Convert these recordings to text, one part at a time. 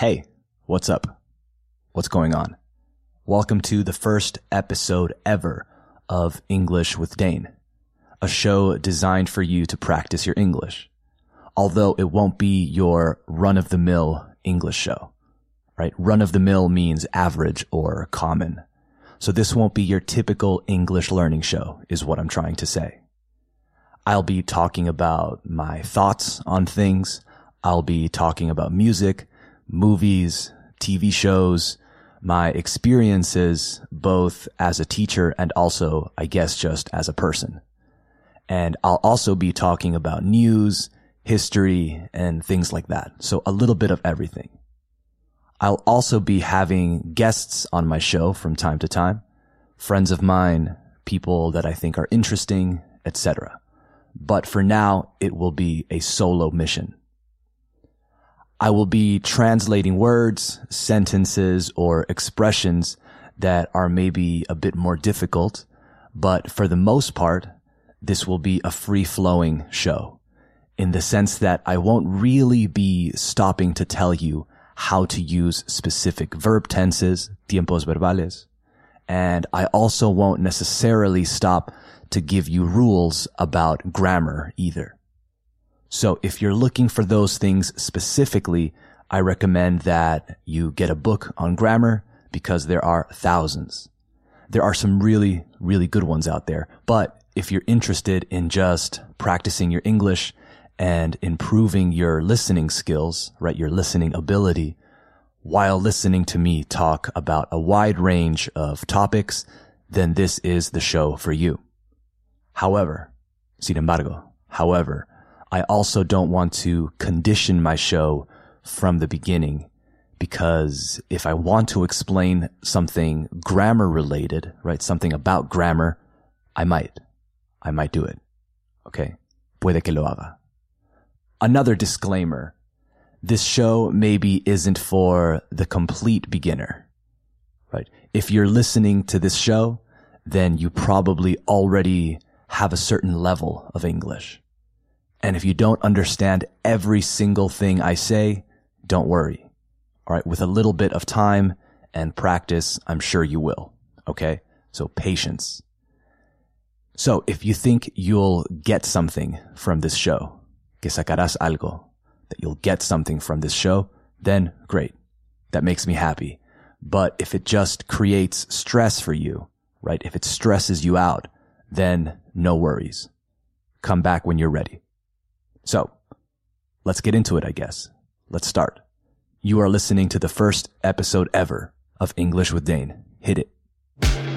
Hey, what's up? What's going on? Welcome to the first episode ever of English with Dane, a show designed for you to practice your English. Although it won't be your run of the mill English show, right? Run of the mill means average or common. So this won't be your typical English learning show is what I'm trying to say. I'll be talking about my thoughts on things. I'll be talking about music movies, TV shows, my experiences, both as a teacher and also, I guess, just as a person. And I'll also be talking about news, history, and things like that. So a little bit of everything. I'll also be having guests on my show from time to time, friends of mine, people that I think are interesting, etc. But for now, it will be a solo mission. I will be translating words, sentences, or expressions that are maybe a bit more difficult, but for the most part, this will be a free flowing show in the sense that I won't really be stopping to tell you how to use specific verb tenses, tiempos verbales. And I also won't necessarily stop to give you rules about grammar either. So if you're looking for those things specifically, I recommend that you get a book on grammar because there are thousands. There are some really, really good ones out there. But if you're interested in just practicing your English and improving your listening skills, right? Your listening ability while listening to me talk about a wide range of topics, then this is the show for you. However, sin embargo, however, I also don't want to condition my show from the beginning because if I want to explain something grammar related, right? Something about grammar, I might. I might do it. Okay. Puede que lo haga. Another disclaimer. This show maybe isn't for the complete beginner, right? If you're listening to this show, then you probably already have a certain level of English. And if you don't understand every single thing I say, don't worry. All right. With a little bit of time and practice, I'm sure you will. Okay. So patience. So if you think you'll get something from this show, que sacarás algo, that you'll get something from this show, then great. That makes me happy. But if it just creates stress for you, right? If it stresses you out, then no worries. Come back when you're ready. So let's get into it, I guess. Let's start. You are listening to the first episode ever of English with Dane. Hit it.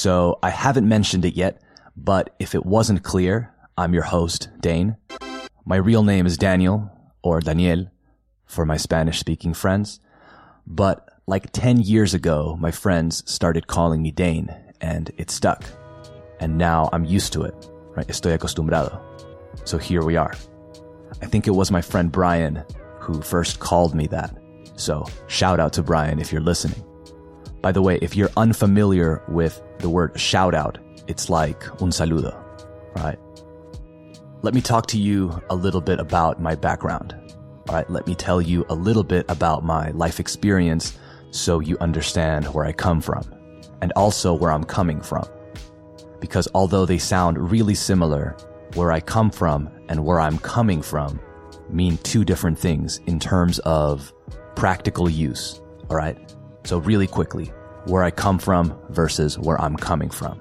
So I haven't mentioned it yet, but if it wasn't clear, I'm your host, Dane. My real name is Daniel, or Daniel, for my Spanish speaking friends. But like 10 years ago, my friends started calling me Dane, and it stuck. And now I'm used to it, right? Estoy acostumbrado. So here we are. I think it was my friend Brian who first called me that. So shout out to Brian if you're listening. By the way, if you're unfamiliar with the word shout out, it's like un saludo, right? Let me talk to you a little bit about my background. All right. Let me tell you a little bit about my life experience so you understand where I come from and also where I'm coming from. Because although they sound really similar, where I come from and where I'm coming from mean two different things in terms of practical use. All right. So really quickly, where I come from versus where I'm coming from.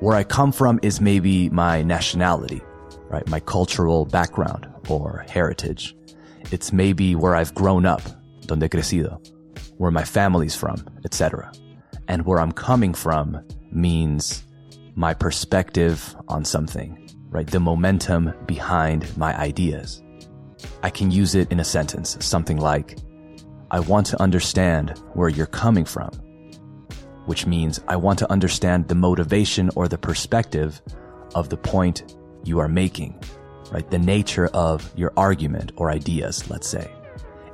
Where I come from is maybe my nationality, right? My cultural background or heritage. It's maybe where I've grown up, donde crecido, where my family's from, etc. And where I'm coming from means my perspective on something, right? The momentum behind my ideas. I can use it in a sentence, something like, I want to understand where you're coming from. which means I want to understand the motivation or the perspective of the point you are making, right? The nature of your argument or ideas, let's say.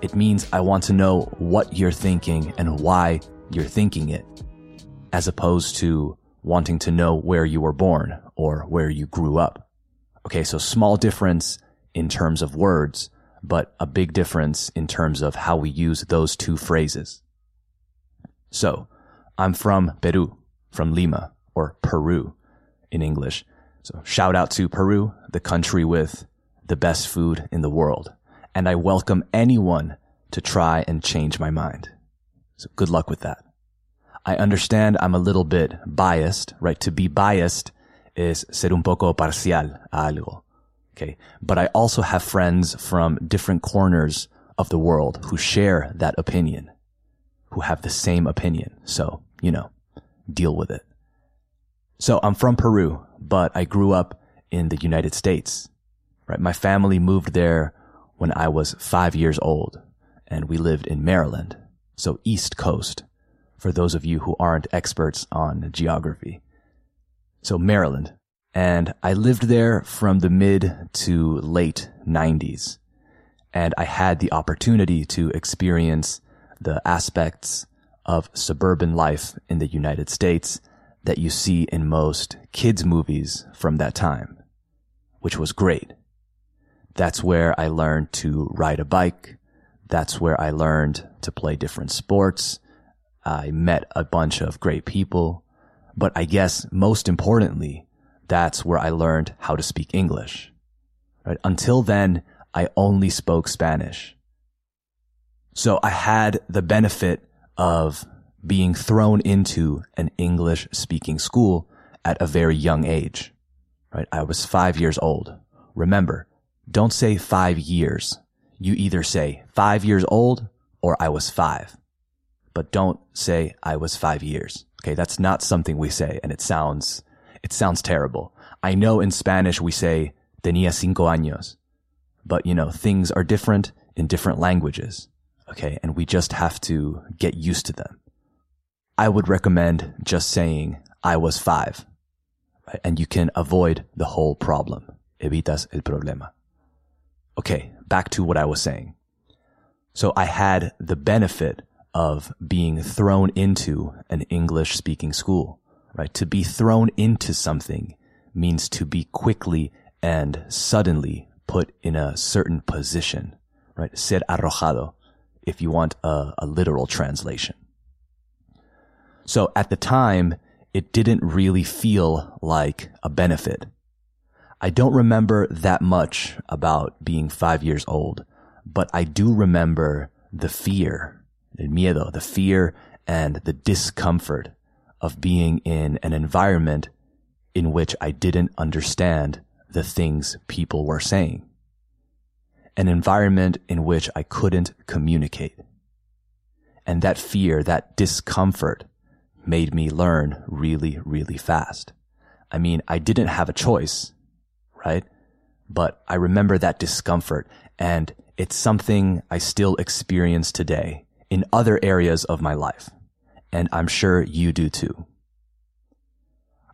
It means I want to know what you're thinking and why you're thinking it, as opposed to wanting to know where you were born or where you grew up. Okay, so small difference in terms of words, but a big difference in terms of how we use those two phrases. So, I'm from Peru, from Lima, or Peru in English. So shout out to Peru, the country with the best food in the world and I welcome anyone to try and change my mind. So good luck with that. I understand I'm a little bit biased, right? To be biased is ser un poco parcial a algo. Okay. But I also have friends from different corners of the world who share that opinion, who have the same opinion. So, you know, deal with it. So I'm from Peru, but I grew up in the United States, right? My family moved there when I was five years old and we lived in Maryland. So East Coast for those of you who aren't experts on geography. So Maryland. And I lived there from the mid to late nineties. And I had the opportunity to experience the aspects of suburban life in the United States that you see in most kids movies from that time, which was great. That's where I learned to ride a bike. That's where I learned to play different sports. I met a bunch of great people. But I guess most importantly, that's where I learned how to speak English. Right? Until then, I only spoke Spanish. So I had the benefit of being thrown into an English speaking school at a very young age. Right? I was five years old. Remember, don't say five years. You either say five years old or I was five, but don't say I was five years. Okay. That's not something we say. And it sounds, it sounds terrible. I know in Spanish we say tenía cinco años, but you know, things are different in different languages. Okay. And we just have to get used to them. I would recommend just saying I was five right? and you can avoid the whole problem. Evitas el problema. Okay, back to what I was saying. So I had the benefit of being thrown into an English speaking school, right? To be thrown into something means to be quickly and suddenly put in a certain position, right? Ser arrojado, if you want a, a literal translation. So at the time, it didn't really feel like a benefit. I don't remember that much about being five years old, but I do remember the fear, el miedo, the fear and the discomfort of being in an environment in which I didn't understand the things people were saying. An environment in which I couldn't communicate. And that fear, that discomfort made me learn really, really fast. I mean, I didn't have a choice right? But I remember that discomfort and it's something I still experience today in other areas of my life. And I'm sure you do too.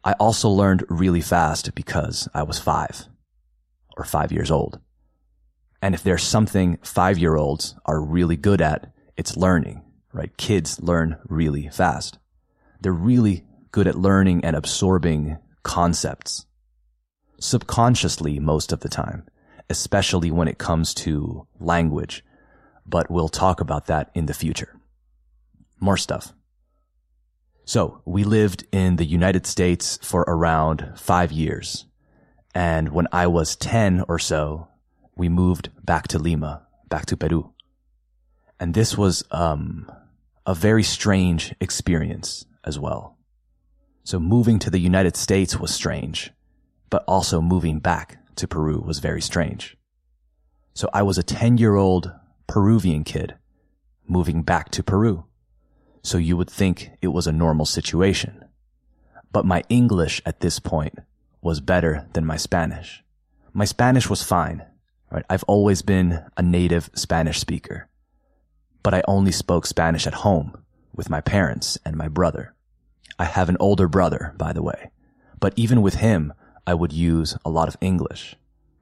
I also learned really fast because I was five or five years old. And if there's something five year olds are really good at, it's learning, right? Kids learn really fast. They're really good at learning and absorbing concepts subconsciously most of the time, especially when it comes to language. But we'll talk about that in the future. More stuff. So we lived in the United States for around five years. And when I was 10 or so, we moved back to Lima, back to Peru. And this was, um, a very strange experience as well. So moving to the United States was strange but also moving back to Peru was very strange. So I was a 10 year old Peruvian kid moving back to Peru. So you would think it was a normal situation. But my English at this point was better than my Spanish. My Spanish was fine, right? I've always been a native Spanish speaker, but I only spoke Spanish at home with my parents and my brother. I have an older brother, by the way. But even with him, I would use a lot of English,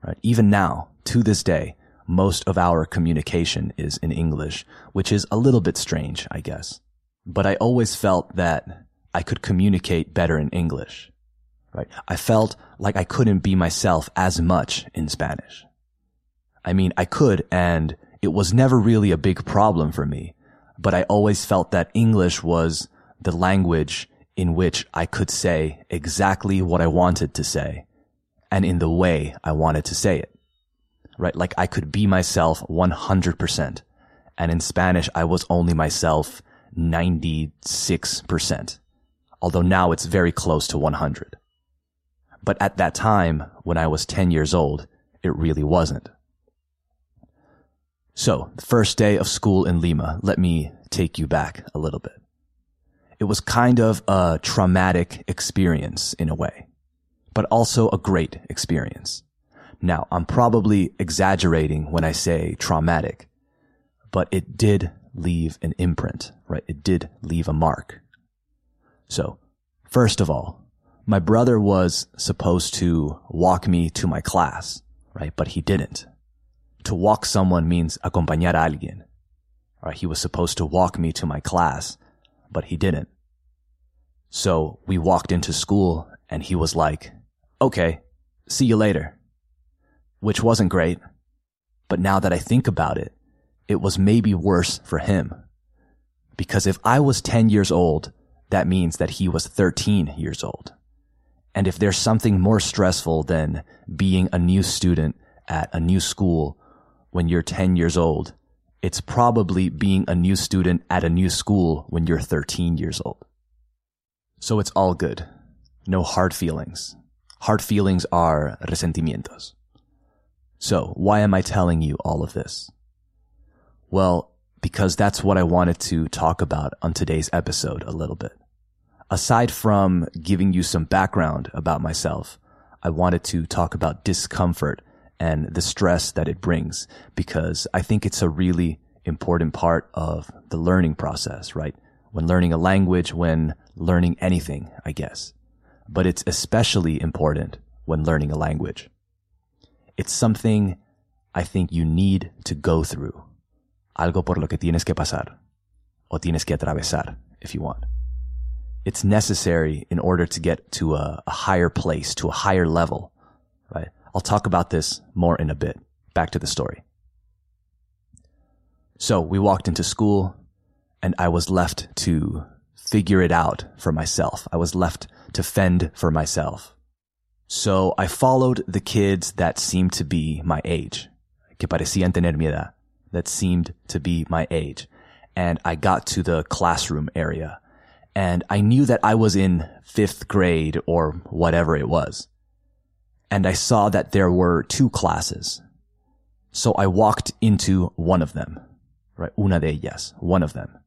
right? Even now, to this day, most of our communication is in English, which is a little bit strange, I guess. But I always felt that I could communicate better in English, right? I felt like I couldn't be myself as much in Spanish. I mean, I could, and it was never really a big problem for me, but I always felt that English was the language in which I could say exactly what I wanted to say and in the way I wanted to say it. Right? Like I could be myself 100%. And in Spanish, I was only myself 96%. Although now it's very close to 100. But at that time, when I was 10 years old, it really wasn't. So, the first day of school in Lima, let me take you back a little bit. It was kind of a traumatic experience in a way, but also a great experience. Now, I'm probably exaggerating when I say traumatic, but it did leave an imprint, right? It did leave a mark. So, first of all, my brother was supposed to walk me to my class, right? But he didn't to walk someone means acompañar a alguien. Right? He was supposed to walk me to my class, but he didn't. So we walked into school and he was like, okay, see you later. Which wasn't great. But now that I think about it, it was maybe worse for him. Because if I was 10 years old, that means that he was 13 years old. And if there's something more stressful than being a new student at a new school when you're 10 years old. It's probably being a new student at a new school when you're 13 years old. So it's all good. No hard feelings. Hard feelings are resentimientos. So why am I telling you all of this? Well, because that's what I wanted to talk about on today's episode a little bit. Aside from giving you some background about myself, I wanted to talk about discomfort and the stress that it brings because I think it's a really important part of the learning process, right? When learning a language, when learning anything, I guess. But it's especially important when learning a language. It's something I think you need to go through. Algo por lo que tienes que pasar. O tienes que atravesar, if you want. It's necessary in order to get to a, a higher place, to a higher level, right? I'll talk about this more in a bit. Back to the story. So we walked into school and I was left to figure it out for myself. I was left to fend for myself. So I followed the kids that seemed to be my age, que parecían tener mi edad, that seemed to be my age. And I got to the classroom area and I knew that I was in fifth grade or whatever it was and I saw that there were two classes. So I walked into one of them, right? Una de ellas, one of them.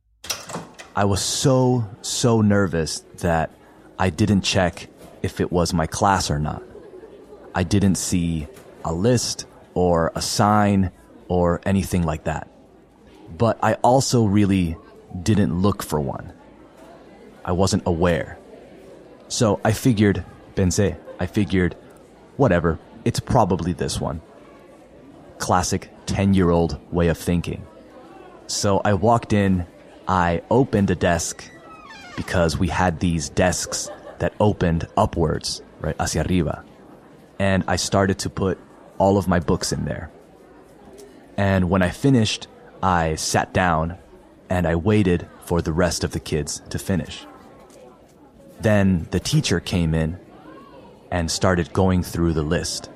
I was so, so nervous that I didn't check if it was my class or not. I didn't see a list or a sign or anything like that. But I also really didn't look for one. I wasn't aware. So I figured, pensé, I figured whatever, it's probably this one. Classic 10 year old way of thinking. So I walked in, I opened a desk because we had these desks that opened upwards, right, hacia arriba. And I started to put all of my books in there. And when I finished, I sat down and I waited for the rest of the kids to finish. Then the teacher came in and started going through the list.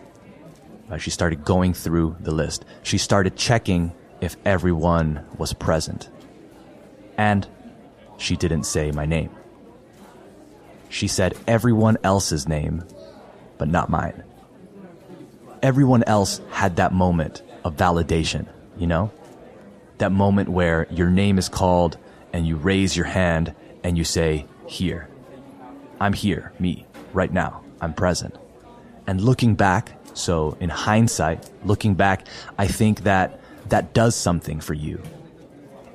Uh, she started going through the list. She started checking if everyone was present. And she didn't say my name. She said everyone else's name, but not mine. Everyone else had that moment of validation, you know? That moment where your name is called and you raise your hand and you say, here. I'm here, me, right now. I'm present. And looking back, so in hindsight, looking back, I think that that does something for you.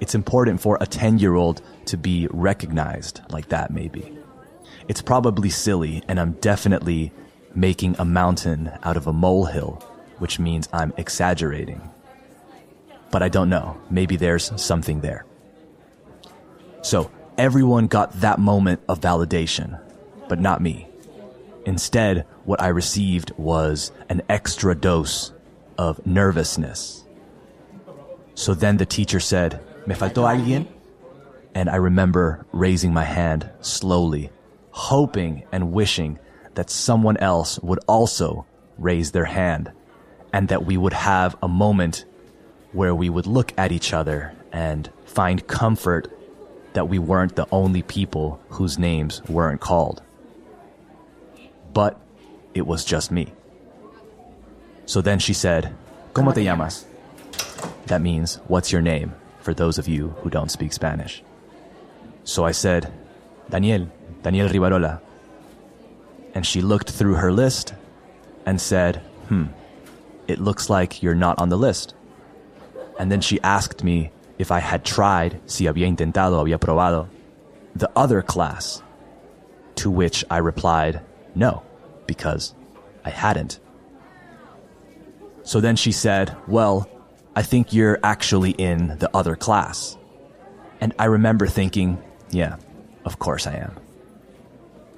It's important for a 10 year old to be recognized like that, maybe. It's probably silly, and I'm definitely making a mountain out of a molehill, which means I'm exaggerating. But I don't know. Maybe there's something there. So everyone got that moment of validation, but not me. Instead, what I received was an extra dose of nervousness. So then the teacher said, Me faltó alguien? And I remember raising my hand slowly, hoping and wishing that someone else would also raise their hand and that we would have a moment where we would look at each other and find comfort that we weren't the only people whose names weren't called. But it was just me. So then she said, ¿Cómo te llamas? That means, what's your name, for those of you who don't speak Spanish. So I said, Daniel, Daniel Rivarola. And she looked through her list and said, hmm, it looks like you're not on the list. And then she asked me if I had tried, si había intentado, había probado, the other class. To which I replied, no, because I hadn't. So then she said, well, I think you're actually in the other class. And I remember thinking, yeah, of course I am.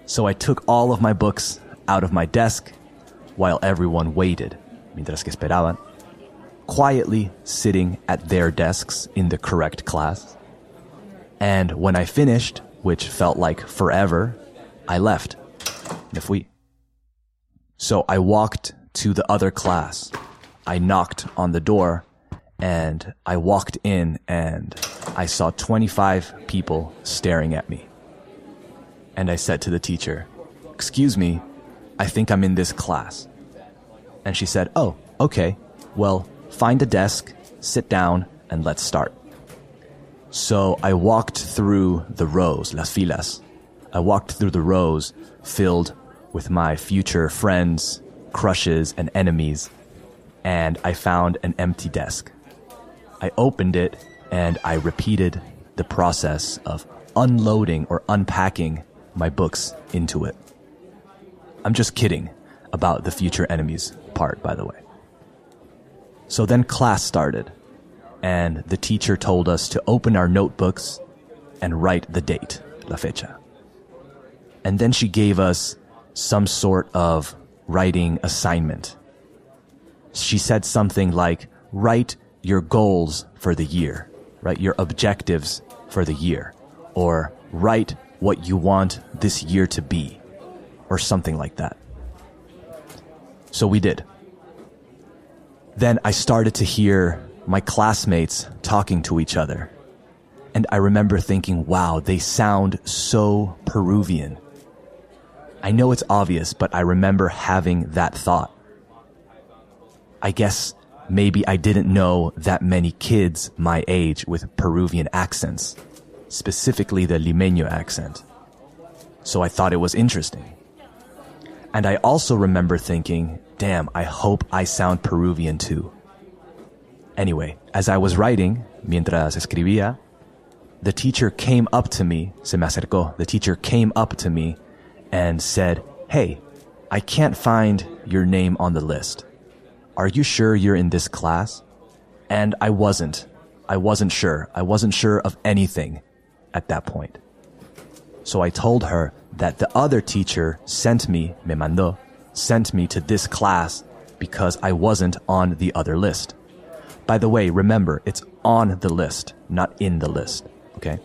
So I took all of my books out of my desk while everyone waited, mientras que esperaban, quietly sitting at their desks in the correct class. And when I finished, which felt like forever, I left. Me fui. So I walked to the other class. I knocked on the door and I walked in and I saw 25 people staring at me. And I said to the teacher, Excuse me, I think I'm in this class. And she said, Oh, okay. Well, find a desk, sit down, and let's start. So I walked through the rows, las filas. I walked through the rows filled with my future friends, crushes, and enemies, and I found an empty desk. I opened it and I repeated the process of unloading or unpacking my books into it. I'm just kidding about the future enemies part, by the way. So then class started, and the teacher told us to open our notebooks and write the date, la fecha. And then she gave us some sort of writing assignment. She said something like, write your goals for the year, write Your objectives for the year, or write what you want this year to be, or something like that. So we did. Then I started to hear my classmates talking to each other. And I remember thinking, wow, they sound so Peruvian. I know it's obvious, but I remember having that thought. I guess maybe I didn't know that many kids my age with Peruvian accents, specifically the Limeño accent. So I thought it was interesting. And I also remember thinking, damn, I hope I sound Peruvian too. Anyway, as I was writing, mientras escribía, the teacher came up to me, se me acercó, the teacher came up to me and said, Hey, I can't find your name on the list. Are you sure you're in this class? And I wasn't. I wasn't sure. I wasn't sure of anything at that point. So I told her that the other teacher sent me, me mandó, sent me to this class because I wasn't on the other list. By the way, remember, it's on the list, not in the list. Okay?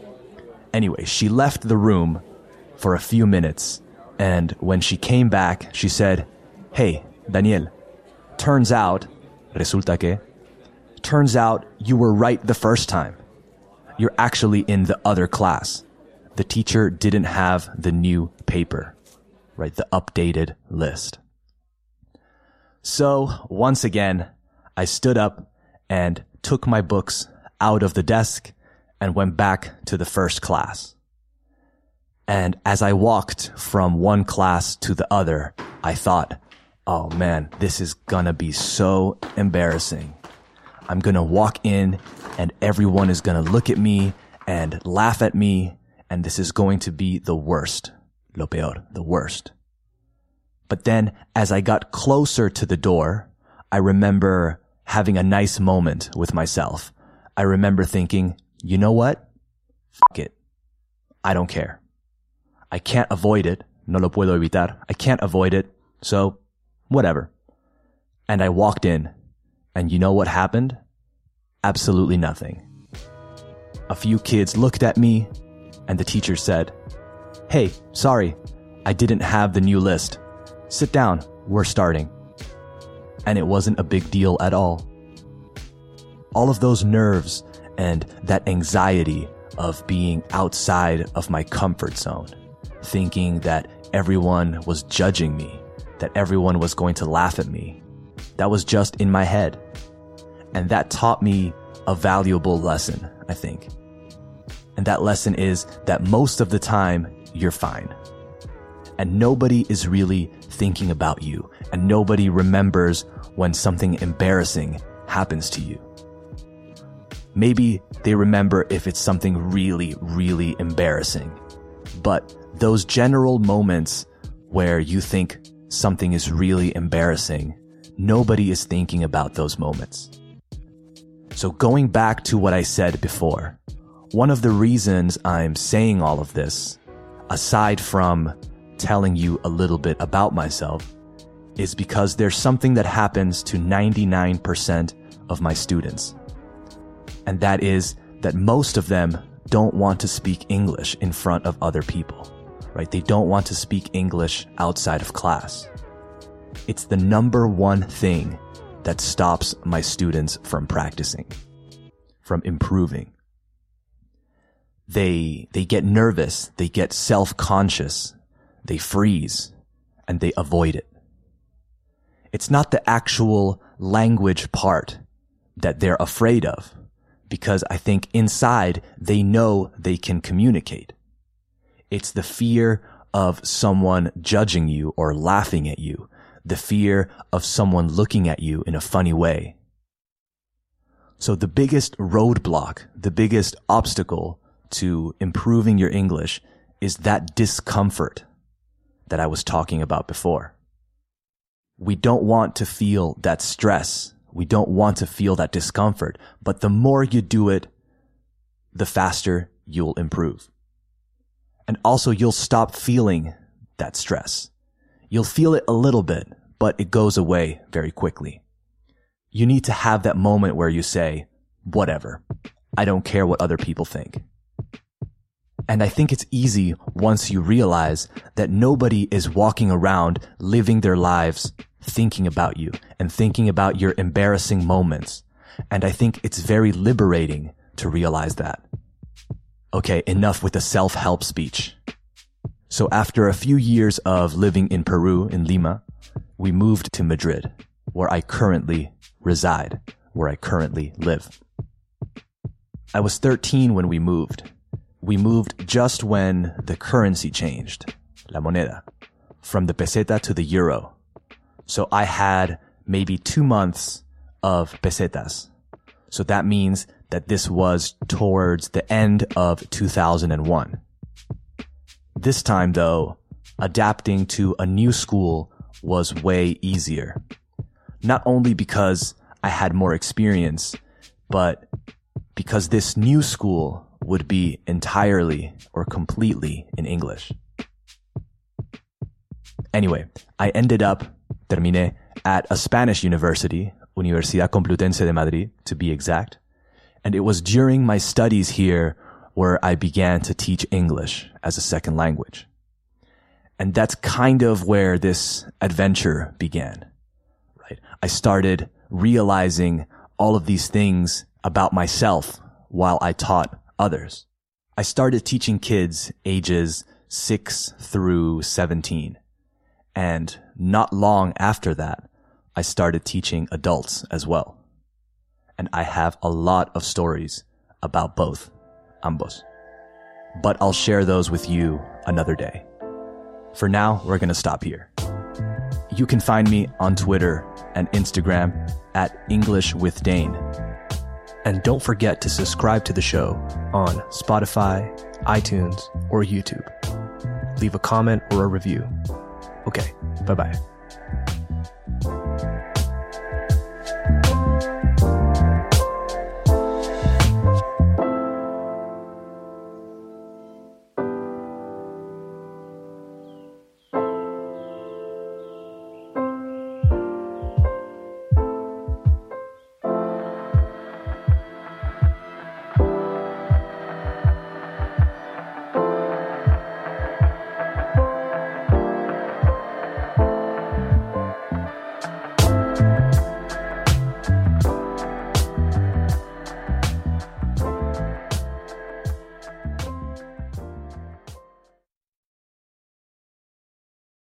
Anyway, she left the room for a few minutes, and when she came back, she said, Hey, Daniel, turns out, resulta que, turns out you were right the first time. You're actually in the other class. The teacher didn't have the new paper, right? The updated list. So once again, I stood up and took my books out of the desk and went back to the first class. And as I walked from one class to the other, I thought, oh man, this is gonna be so embarrassing. I'm gonna walk in and everyone is gonna look at me and laugh at me and this is going to be the worst. lo peor, the worst. But then as I got closer to the door, I remember having a nice moment with myself. I remember thinking, you know what? Fuck it. I don't care. I can't avoid it. No lo puedo evitar. I can't avoid it. So whatever. And I walked in and you know what happened? Absolutely nothing. A few kids looked at me and the teacher said, Hey, sorry, I didn't have the new list. Sit down, we're starting. And it wasn't a big deal at all. All of those nerves and that anxiety of being outside of my comfort zone, thinking that everyone was judging me, that everyone was going to laugh at me. That was just in my head. And that taught me a valuable lesson, I think. And that lesson is that most of the time, you're fine. And nobody is really thinking about you. And nobody remembers when something embarrassing happens to you. Maybe they remember if it's something really, really embarrassing. But those general moments where you think something is really embarrassing, nobody is thinking about those moments. So going back to what I said before, one of the reasons I'm saying all of this, aside from telling you a little bit about myself, is because there's something that happens to 99% of my students. And that is that most of them don't want to speak English in front of other people, right? They don't want to speak English outside of class. It's the number one thing that stops my students from practicing, from improving. They, they get nervous, they get self-conscious, they freeze, and they avoid it. It's not the actual language part that they're afraid of because I think inside they know they can communicate. It's the fear of someone judging you or laughing at you, the fear of someone looking at you in a funny way. So the biggest roadblock, the biggest obstacle to improving your English is that discomfort that I was talking about before. We don't want to feel that stress. We don't want to feel that discomfort, but the more you do it, the faster you'll improve. And also you'll stop feeling that stress. You'll feel it a little bit, but it goes away very quickly. You need to have that moment where you say, whatever. I don't care what other people think. And I think it's easy once you realize that nobody is walking around living their lives thinking about you and thinking about your embarrassing moments. And I think it's very liberating to realize that. Okay, enough with the self-help speech. So after a few years of living in Peru, in Lima, we moved to Madrid, where I currently reside, where I currently live. I was 13 when we moved, we moved just when the currency changed, la moneda, from the peseta to the euro. So I had maybe two months of pesetas. So that means that this was towards the end of 2001. This time though, adapting to a new school was way easier. Not only because I had more experience, but because this new school would be entirely or completely in English. Anyway, I ended up, terminé, at a Spanish university, Universidad Complutense de Madrid, to be exact. And it was during my studies here where I began to teach English as a second language. And that's kind of where this adventure began, right? I started realizing all of these things about myself while I taught others. I started teaching kids ages 6 through 17. And not long after that, I started teaching adults as well. And I have a lot of stories about both, ambos. But I'll share those with you another day. For now, we're going to stop here. You can find me on Twitter and Instagram at English with Dane. And don't forget to subscribe to the show on Spotify, iTunes, or YouTube. leave a comment or a review. Okay, bye bye.